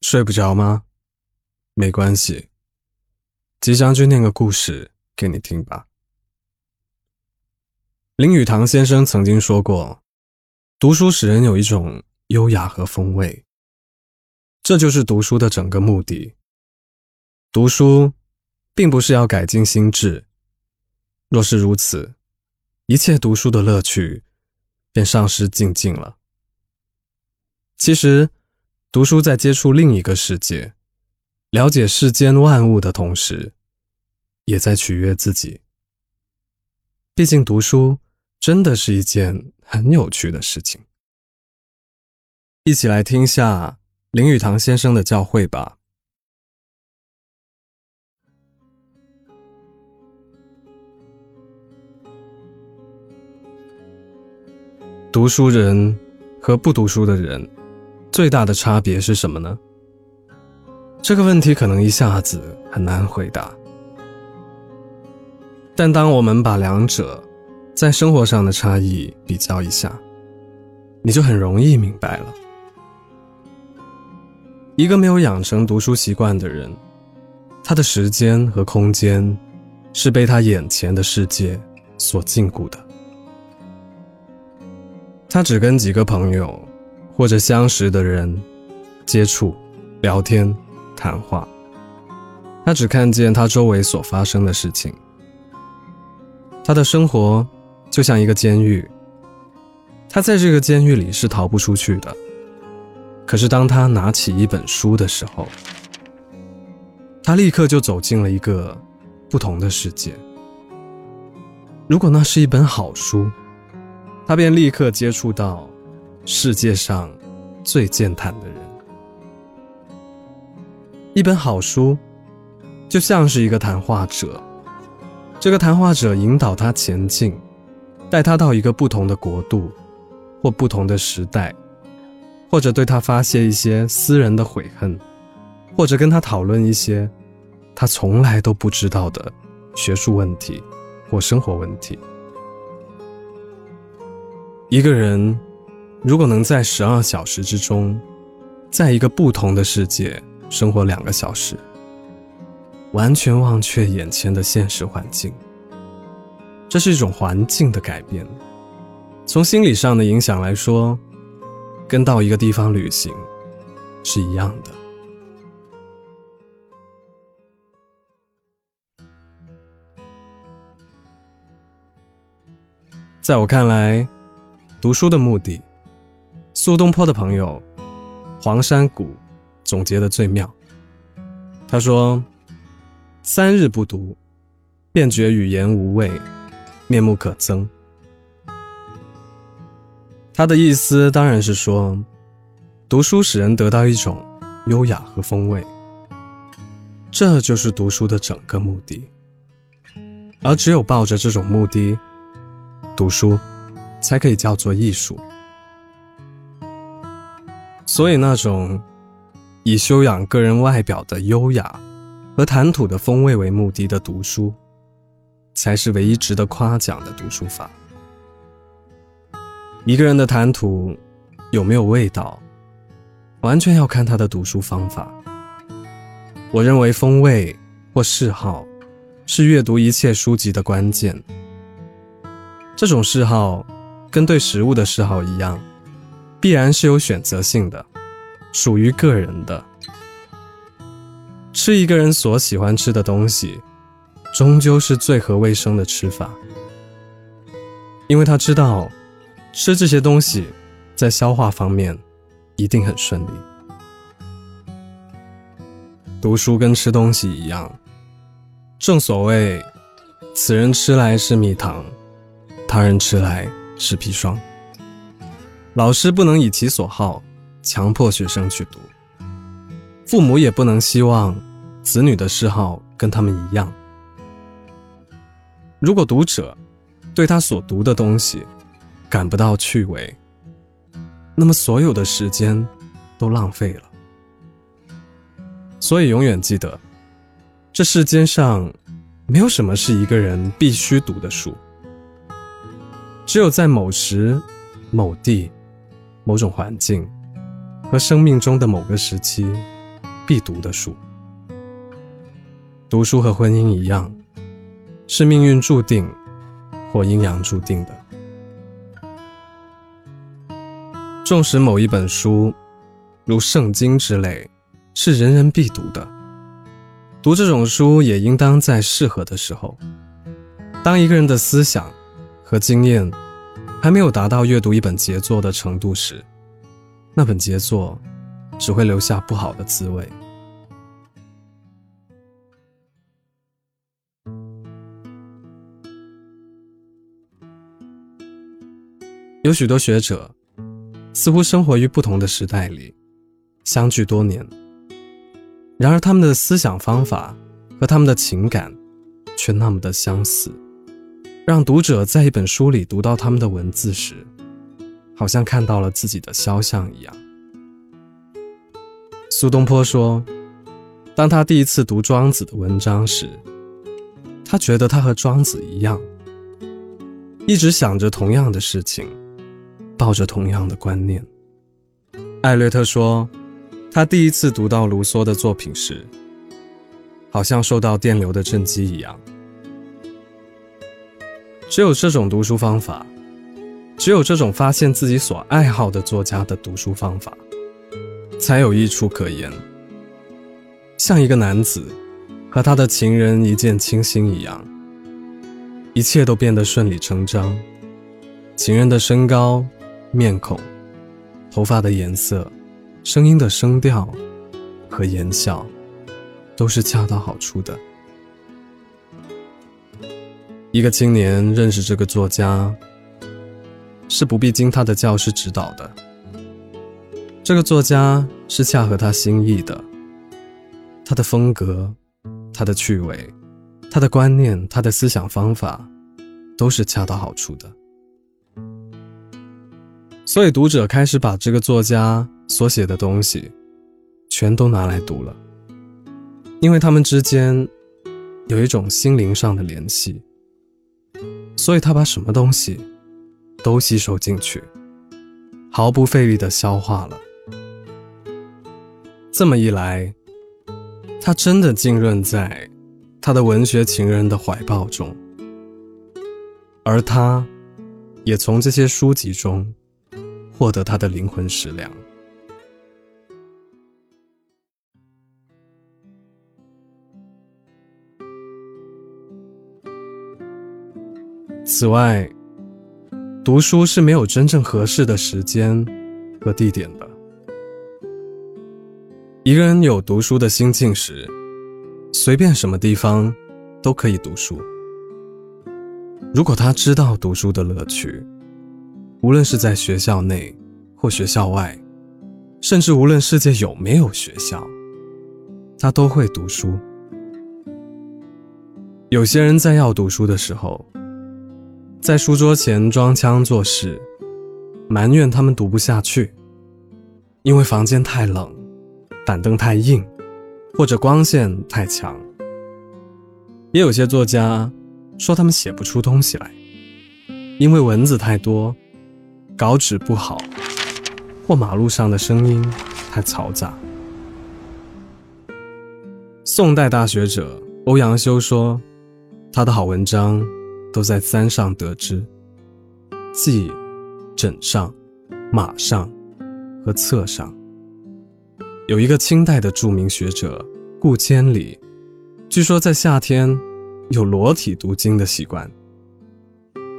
睡不着吗？没关系，吉祥君念个故事给你听吧。林语堂先生曾经说过，读书使人有一种优雅和风味，这就是读书的整个目的。读书，并不是要改进心智，若是如此，一切读书的乐趣便丧失尽尽了。其实，读书在接触另一个世界、了解世间万物的同时，也在取悦自己。毕竟，读书真的是一件很有趣的事情。一起来听下林语堂先生的教诲吧。读书人和不读书的人。最大的差别是什么呢？这个问题可能一下子很难回答。但当我们把两者在生活上的差异比较一下，你就很容易明白了。一个没有养成读书习惯的人，他的时间和空间是被他眼前的世界所禁锢的。他只跟几个朋友。或者相识的人接触、聊天、谈话，他只看见他周围所发生的事情。他的生活就像一个监狱，他在这个监狱里是逃不出去的。可是当他拿起一本书的时候，他立刻就走进了一个不同的世界。如果那是一本好书，他便立刻接触到。世界上最健谈的人，一本好书就像是一个谈话者，这个谈话者引导他前进，带他到一个不同的国度或不同的时代，或者对他发泄一些私人的悔恨，或者跟他讨论一些他从来都不知道的学术问题或生活问题。一个人。如果能在十二小时之中，在一个不同的世界生活两个小时，完全忘却眼前的现实环境，这是一种环境的改变。从心理上的影响来说，跟到一个地方旅行是一样的。在我看来，读书的目的。苏东坡的朋友黄山谷总结的最妙。他说：“三日不读，便觉语言无味，面目可憎。”他的意思当然是说，读书使人得到一种优雅和风味，这就是读书的整个目的。而只有抱着这种目的，读书才可以叫做艺术。所以，那种以修养个人外表的优雅和谈吐的风味为目的的读书，才是唯一值得夸奖的读书法。一个人的谈吐有没有味道，完全要看他的读书方法。我认为，风味或嗜好是阅读一切书籍的关键。这种嗜好，跟对食物的嗜好一样。必然是有选择性的，属于个人的。吃一个人所喜欢吃的东西，终究是最合卫生的吃法，因为他知道，吃这些东西，在消化方面一定很顺利。读书跟吃东西一样，正所谓，此人吃来是蜜糖，他人吃来是砒霜。老师不能以其所好强迫学生去读，父母也不能希望子女的嗜好跟他们一样。如果读者对他所读的东西感不到趣味，那么所有的时间都浪费了。所以永远记得，这世间上没有什么是一个人必须读的书，只有在某时某地。某种环境和生命中的某个时期必读的书。读书和婚姻一样，是命运注定或阴阳注定的。重视某一本书，如圣经之类，是人人必读的。读这种书也应当在适合的时候。当一个人的思想和经验还没有达到阅读一本杰作的程度时，那本杰作只会留下不好的滋味。有许多学者。似乎生活于不同的时代里，相距多年。然而，他们的思想方法和他们的情感，却那么的相似，让读者在一本书里读到他们的文字时，好像看到了自己的肖像一样。苏东坡说，当他第一次读庄子的文章时，他觉得他和庄子一样，一直想着同样的事情。抱着同样的观念，艾略特说，他第一次读到卢梭的作品时，好像受到电流的震击一样。只有这种读书方法，只有这种发现自己所爱好的作家的读书方法，才有益处可言。像一个男子和他的情人一见倾心一样，一切都变得顺理成章。情人的身高。面孔、头发的颜色、声音的声调和言笑，都是恰到好处的。一个青年认识这个作家，是不必经他的教师指导的。这个作家是恰合他心意的，他的风格、他的趣味、他的观念、他的思想方法，都是恰到好处的。所以，读者开始把这个作家所写的东西，全都拿来读了，因为他们之间有一种心灵上的联系。所以他把什么东西都吸收进去，毫不费力地消化了。这么一来，他真的浸润在他的文学情人的怀抱中，而他，也从这些书籍中。获得他的灵魂食粮。此外，读书是没有真正合适的时间和地点的。一个人有读书的心境时，随便什么地方都可以读书。如果他知道读书的乐趣。无论是在学校内或学校外，甚至无论世界有没有学校，他都会读书。有些人在要读书的时候，在书桌前装腔作势，埋怨他们读不下去，因为房间太冷，板凳太硬，或者光线太强。也有些作家说他们写不出东西来，因为文字太多。稿纸不好，或马路上的声音太嘈杂。宋代大学者欧阳修说：“他的好文章都在簪上得知，即枕上、马上和册上。”有一个清代的著名学者顾千里，据说在夏天有裸体读经的习惯。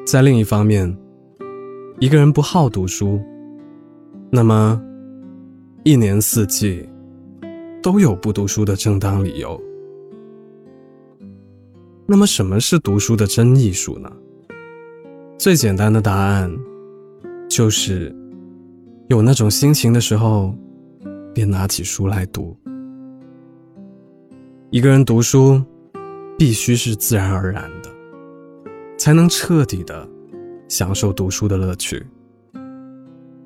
在另一方面，一个人不好读书，那么一年四季都有不读书的正当理由。那么，什么是读书的真艺术呢？最简单的答案就是：有那种心情的时候，便拿起书来读。一个人读书，必须是自然而然的，才能彻底的。享受读书的乐趣。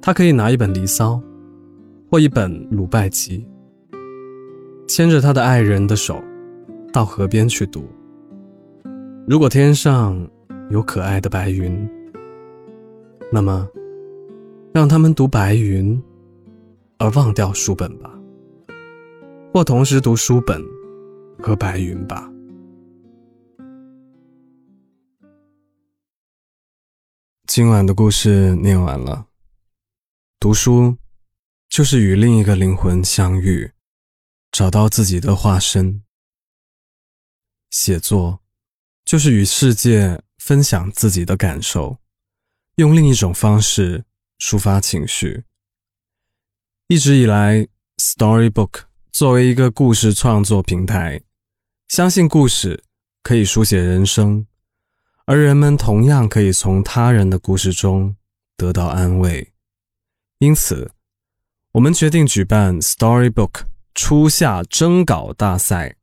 他可以拿一本《离骚》，或一本《鲁拜集》，牵着他的爱人的手，到河边去读。如果天上有可爱的白云，那么，让他们读白云，而忘掉书本吧。或同时读书本和白云吧。今晚的故事念完了。读书，就是与另一个灵魂相遇，找到自己的化身；写作，就是与世界分享自己的感受，用另一种方式抒发情绪。一直以来，Storybook 作为一个故事创作平台，相信故事可以书写人生，而人们同样可以从他人的故事中得到安慰。因此，我们决定举办 Storybook 初夏征稿大赛，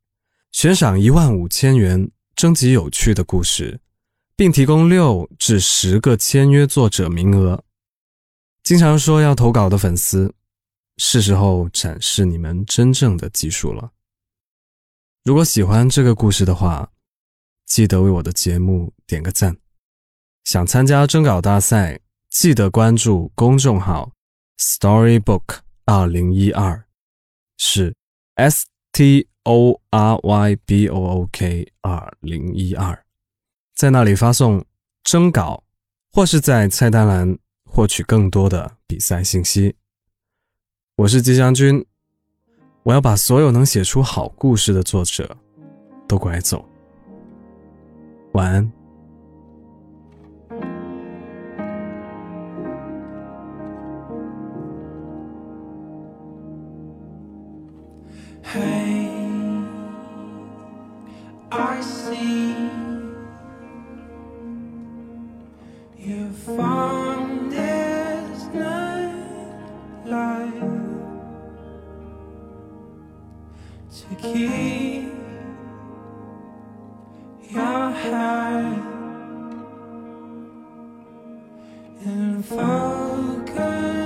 悬赏一万五千元征集有趣的故事，并提供六至十个签约作者名额。经常说要投稿的粉丝。是时候展示你们真正的技术了。如果喜欢这个故事的话，记得为我的节目点个赞。想参加征稿大赛，记得关注公众号 “Storybook 二零一二”，是 S T O R Y B O O K 二零一二，在那里发送征稿，或是在菜单栏获取更多的比赛信息。我是季将军，我要把所有能写出好故事的作者都拐走。晚安。Focus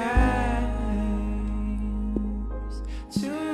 times to